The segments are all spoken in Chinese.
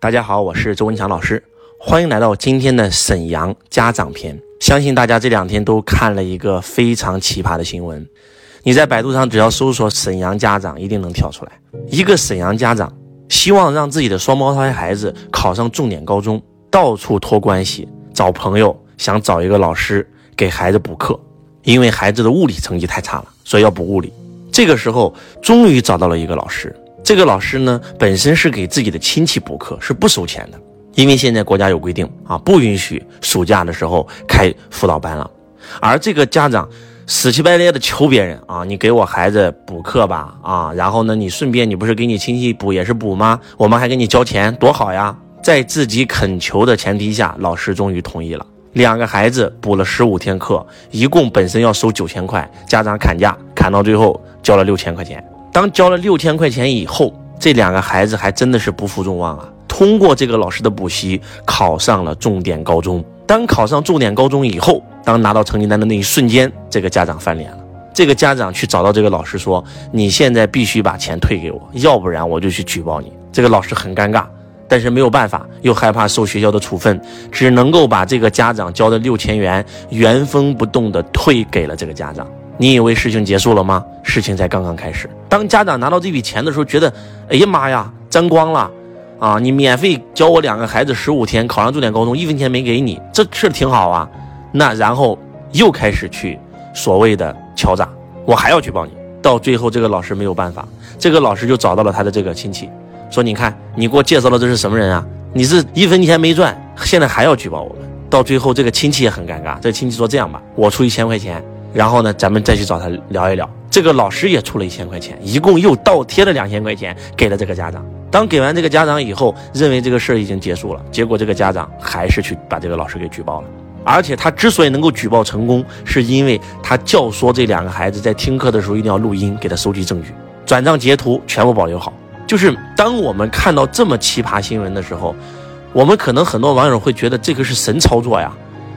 大家好，我是周文强老师，欢迎来到今天的沈阳家长篇。相信大家这两天都看了一个非常奇葩的新闻，你在百度上只要搜索“沈阳家长”，一定能跳出来。一个沈阳家长希望让自己的双胞胎孩子考上重点高中，到处托关系找朋友，想找一个老师给孩子补课，因为孩子的物理成绩太差了，所以要补物理。这个时候终于找到了一个老师。这个老师呢，本身是给自己的亲戚补课，是不收钱的，因为现在国家有规定啊，不允许暑假的时候开辅导班了。而这个家长死乞白赖的求别人啊，你给我孩子补课吧，啊，然后呢，你顺便你不是给你亲戚补也是补吗？我们还给你交钱，多好呀！在自己恳求的前提下，老师终于同意了。两个孩子补了十五天课，一共本身要收九千块，家长砍价砍到最后交了六千块钱。当交了六千块钱以后，这两个孩子还真的是不负众望啊！通过这个老师的补习，考上了重点高中。当考上重点高中以后，当拿到成绩单的那一瞬间，这个家长翻脸了。这个家长去找到这个老师说：“你现在必须把钱退给我，要不然我就去举报你。”这个老师很尴尬，但是没有办法，又害怕受学校的处分，只能够把这个家长交的六千元原封不动的退给了这个家长。你以为事情结束了吗？事情才刚刚开始。当家长拿到这笔钱的时候，觉得，哎呀妈呀，沾光了，啊，你免费教我两个孩子十五天，考上重点高中，一分钱没给你，这事挺好啊。那然后又开始去所谓的敲诈，我还要举报你。到最后，这个老师没有办法，这个老师就找到了他的这个亲戚，说，你看，你给我介绍的这是什么人啊？你是一分钱没赚，现在还要举报我们。到最后，这个亲戚也很尴尬，这亲戚说，这样吧，我出一千块钱。然后呢，咱们再去找他聊一聊。这个老师也出了一千块钱，一共又倒贴了两千块钱给了这个家长。当给完这个家长以后，认为这个事儿已经结束了。结果这个家长还是去把这个老师给举报了。而且他之所以能够举报成功，是因为他教唆这两个孩子在听课的时候一定要录音，给他收集证据，转账截图全部保留好。就是当我们看到这么奇葩新闻的时候，我们可能很多网友会觉得这个是神操作呀，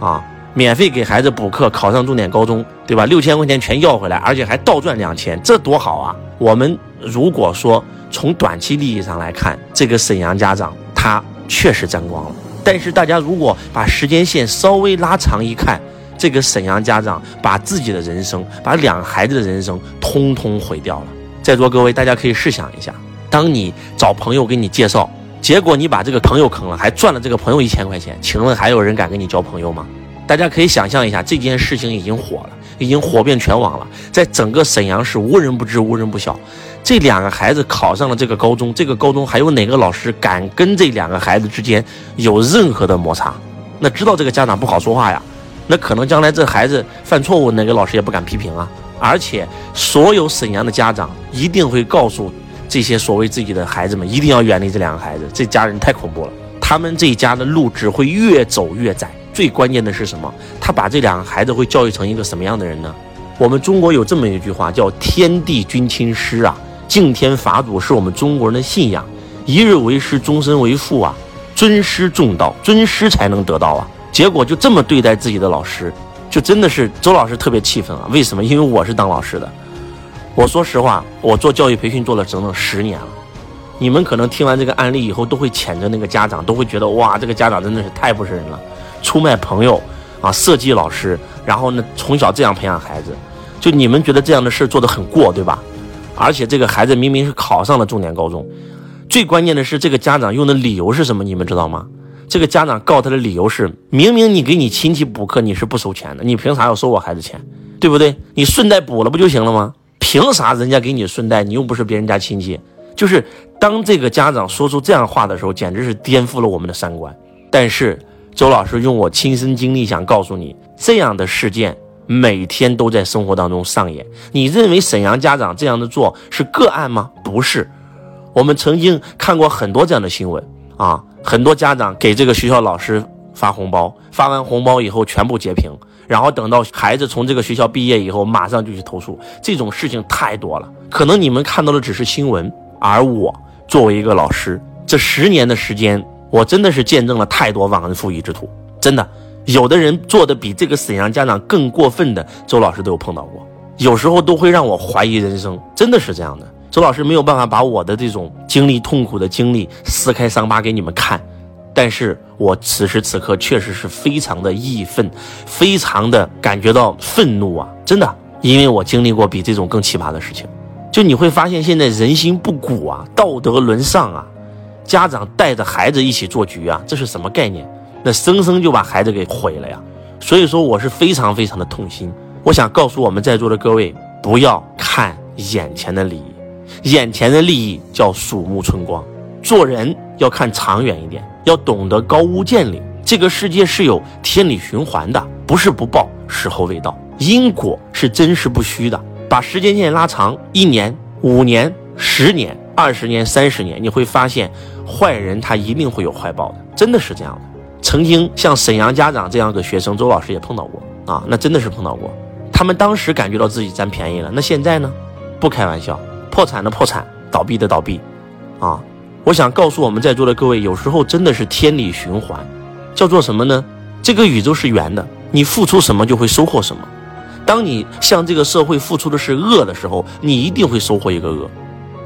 啊。免费给孩子补课，考上重点高中，对吧？六千块钱全要回来，而且还倒赚两千，这多好啊！我们如果说从短期利益上来看，这个沈阳家长他确实沾光了。但是大家如果把时间线稍微拉长一看，这个沈阳家长把自己的人生，把两个孩子的人生通通毁掉了。在座各位，大家可以试想一下，当你找朋友给你介绍，结果你把这个朋友坑了，还赚了这个朋友一千块钱，请问还有人敢跟你交朋友吗？大家可以想象一下，这件事情已经火了，已经火遍全网了，在整个沈阳市无人不知，无人不晓。这两个孩子考上了这个高中，这个高中还有哪个老师敢跟这两个孩子之间有任何的摩擦？那知道这个家长不好说话呀，那可能将来这孩子犯错误，哪个老师也不敢批评啊。而且，所有沈阳的家长一定会告诉这些所谓自己的孩子们，一定要远离这两个孩子，这家人太恐怖了，他们这一家的路只会越走越窄。最关键的是什么？他把这两个孩子会教育成一个什么样的人呢？我们中国有这么一句话，叫“天地君亲师”啊，敬天法祖是我们中国人的信仰，一日为师，终身为父啊，尊师重道，尊师才能得道啊。结果就这么对待自己的老师，就真的是周老师特别气愤啊。为什么？因为我是当老师的，我说实话，我做教育培训做了整整十年了。你们可能听完这个案例以后，都会谴责那个家长，都会觉得哇，这个家长真的是太不是人了。出卖朋友，啊，设计老师，然后呢，从小这样培养孩子，就你们觉得这样的事做得很过，对吧？而且这个孩子明明是考上了重点高中，最关键的是这个家长用的理由是什么？你们知道吗？这个家长告他的理由是：明明你给你亲戚补课你是不收钱的，你凭啥要收我孩子钱？对不对？你顺带补了不就行了吗？凭啥人家给你顺带，你又不是别人家亲戚？就是当这个家长说出这样话的时候，简直是颠覆了我们的三观。但是。周老师用我亲身经历想告诉你，这样的事件每天都在生活当中上演。你认为沈阳家长这样的做是个案吗？不是，我们曾经看过很多这样的新闻啊，很多家长给这个学校老师发红包，发完红包以后全部截屏，然后等到孩子从这个学校毕业以后，马上就去投诉。这种事情太多了，可能你们看到的只是新闻，而我作为一个老师，这十年的时间。我真的是见证了太多忘恩负义之徒，真的，有的人做的比这个沈阳家长更过分的，周老师都有碰到过，有时候都会让我怀疑人生，真的是这样的。周老师没有办法把我的这种经历痛苦的经历撕开伤疤给你们看，但是我此时此刻确实是非常的义愤，非常的感觉到愤怒啊！真的，因为我经历过比这种更奇葩的事情。就你会发现，现在人心不古啊，道德沦丧啊，家长带着孩子一起做局啊，这是什么概念？那生生就把孩子给毁了呀！所以说，我是非常非常的痛心。我想告诉我们在座的各位，不要看眼前的利益。眼前的利益叫鼠目寸光，做人要看长远一点，要懂得高屋建瓴。这个世界是有天理循环的，不是不报，时候未到。因果是真实不虚的，把时间线拉长，一年、五年、十年、二十年、三十年，你会发现，坏人他一定会有坏报的，真的是这样的。曾经像沈阳家长这样的学生，周老师也碰到过啊，那真的是碰到过。他们当时感觉到自己占便宜了，那现在呢？不开玩笑。破产的破产，倒闭的倒闭，啊！我想告诉我们在座的各位，有时候真的是天理循环，叫做什么呢？这个宇宙是圆的，你付出什么就会收获什么。当你向这个社会付出的是恶的时候，你一定会收获一个恶；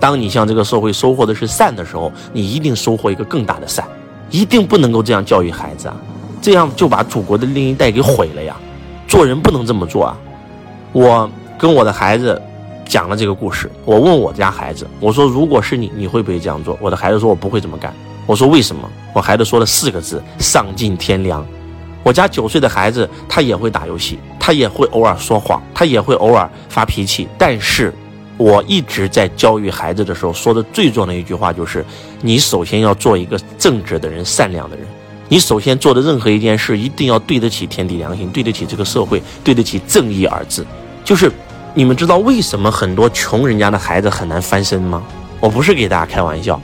当你向这个社会收获的是善的时候，你一定收获一个更大的善。一定不能够这样教育孩子啊，这样就把祖国的另一代给毁了呀！做人不能这么做啊！我跟我的孩子。讲了这个故事，我问我家孩子，我说如果是你，你会不会这样做？我的孩子说，我不会这么干。我说为什么？我孩子说了四个字：丧尽天良。我家九岁的孩子，他也会打游戏，他也会偶尔说谎，他也会偶尔发脾气。但是，我一直在教育孩子的时候说的最重要的一句话就是：你首先要做一个正直的人、善良的人。你首先做的任何一件事，一定要对得起天地良心，对得起这个社会，对得起正义二字，就是。你们知道为什么很多穷人家的孩子很难翻身吗？我不是给大家开玩笑，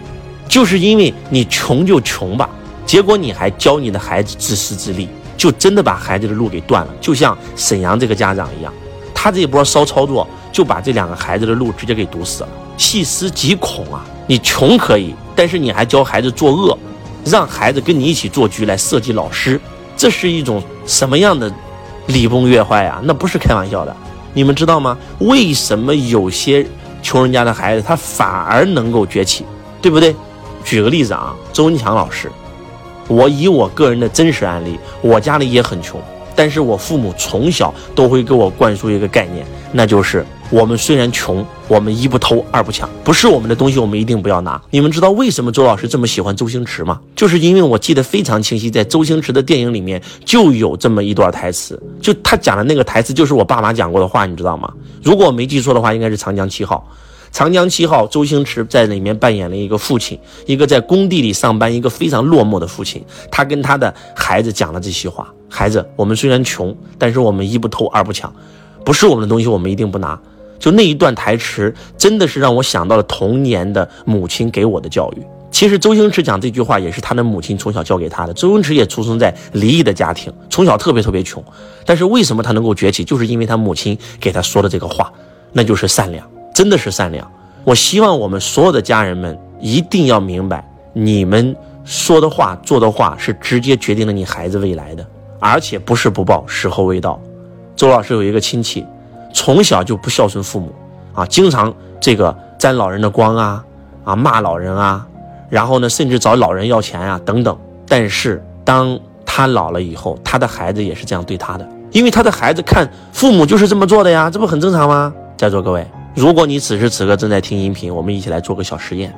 就是因为你穷就穷吧，结果你还教你的孩子自私自利，就真的把孩子的路给断了。就像沈阳这个家长一样，他这一波骚操作就把这两个孩子的路直接给堵死了。细思极恐啊！你穷可以，但是你还教孩子作恶，让孩子跟你一起做局来设计老师，这是一种什么样的礼崩乐坏啊？那不是开玩笑的。你们知道吗？为什么有些穷人家的孩子他反而能够崛起，对不对？举个例子啊，周文强老师，我以我个人的真实案例，我家里也很穷。但是我父母从小都会给我灌输一个概念，那就是我们虽然穷，我们一不偷，二不抢，不是我们的东西，我们一定不要拿。你们知道为什么周老师这么喜欢周星驰吗？就是因为我记得非常清晰，在周星驰的电影里面就有这么一段台词，就他讲的那个台词就是我爸妈讲过的话，你知道吗？如果我没记错的话，应该是《长江七号》。长江七号，周星驰在里面扮演了一个父亲，一个在工地里上班，一个非常落寞的父亲。他跟他的孩子讲了这些话：孩子，我们虽然穷，但是我们一不偷，二不抢，不是我们的东西，我们一定不拿。就那一段台词，真的是让我想到了童年的母亲给我的教育。其实周星驰讲这句话，也是他的母亲从小教给他的。周星驰也出生在离异的家庭，从小特别特别穷，但是为什么他能够崛起，就是因为他母亲给他说的这个话，那就是善良。真的是善良，我希望我们所有的家人们一定要明白，你们说的话、做的话是直接决定了你孩子未来的，而且不是不报，时候未到。周老师有一个亲戚，从小就不孝顺父母，啊，经常这个沾老人的光啊，啊骂老人啊，然后呢，甚至找老人要钱啊等等。但是当他老了以后，他的孩子也是这样对他的，因为他的孩子看父母就是这么做的呀，这不很正常吗？在座各位。如果你此时此刻正在听音频，我们一起来做个小实验。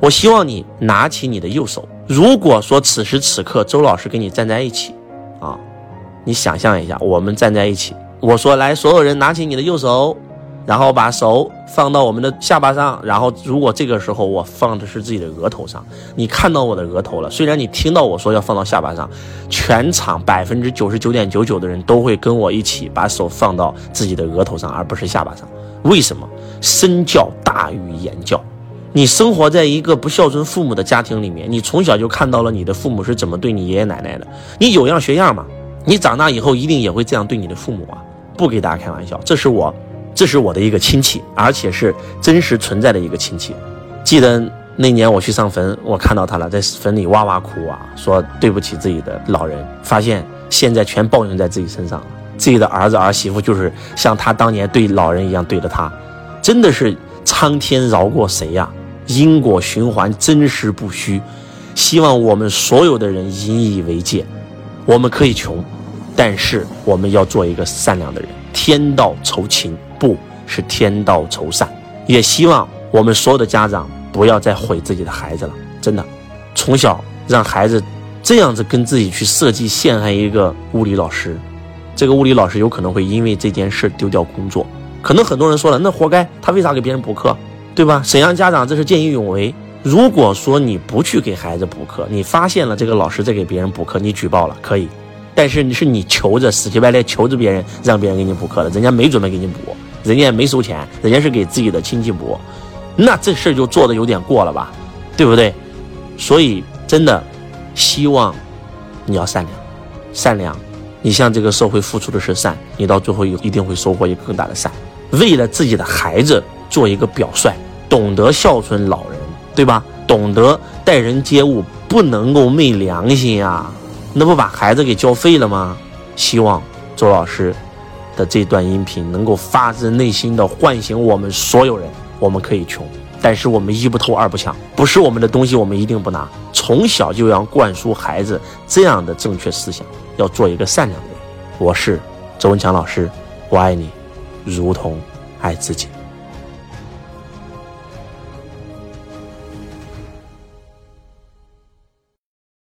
我希望你拿起你的右手。如果说此时此刻周老师跟你站在一起，啊，你想象一下，我们站在一起。我说来，所有人拿起你的右手，然后把手放到我们的下巴上。然后，如果这个时候我放的是自己的额头上，你看到我的额头了。虽然你听到我说要放到下巴上，全场百分之九十九点九九的人都会跟我一起把手放到自己的额头上，而不是下巴上。为什么？身教大于言教。你生活在一个不孝顺父母的家庭里面，你从小就看到了你的父母是怎么对你爷爷奶奶的，你有样学样嘛。你长大以后一定也会这样对你的父母啊！不给大家开玩笑，这是我，这是我的一个亲戚，而且是真实存在的一个亲戚。记得那年我去上坟，我看到他了，在坟里哇哇哭啊，说对不起自己的老人，发现现在全报应在自己身上了。自己的儿子儿媳妇就是像他当年对老人一样对着他，真的是苍天饶过谁呀？因果循环，真实不虚。希望我们所有的人引以为戒。我们可以穷，但是我们要做一个善良的人。天道酬勤，不是天道酬善。也希望我们所有的家长不要再毁自己的孩子了。真的，从小让孩子这样子跟自己去设计陷害一个物理老师，这个物理老师有可能会因为这件事丢掉工作。可能很多人说了，那活该，他为啥给别人补课，对吧？沈阳家长这是见义勇为。如果说你不去给孩子补课，你发现了这个老师在给别人补课，你举报了可以，但是你是你求着死乞白赖求着别人让别人给你补课的，人家没准备给你补，人家也没收钱，人家是给自己的亲戚补，那这事儿就做的有点过了吧，对不对？所以真的希望你要善良，善良，你向这个社会付出的是善，你到最后一定会收获一个更大的善。为了自己的孩子做一个表率，懂得孝顺老人。对吧？懂得待人接物，不能够昧良心啊，那不把孩子给教废了吗？希望周老师的这段音频能够发自内心的唤醒我们所有人。我们可以穷，但是我们一不偷二不抢，不是我们的东西我们一定不拿。从小就要灌输孩子这样的正确思想，要做一个善良的人。我是周文强老师，我爱你，如同爱自己。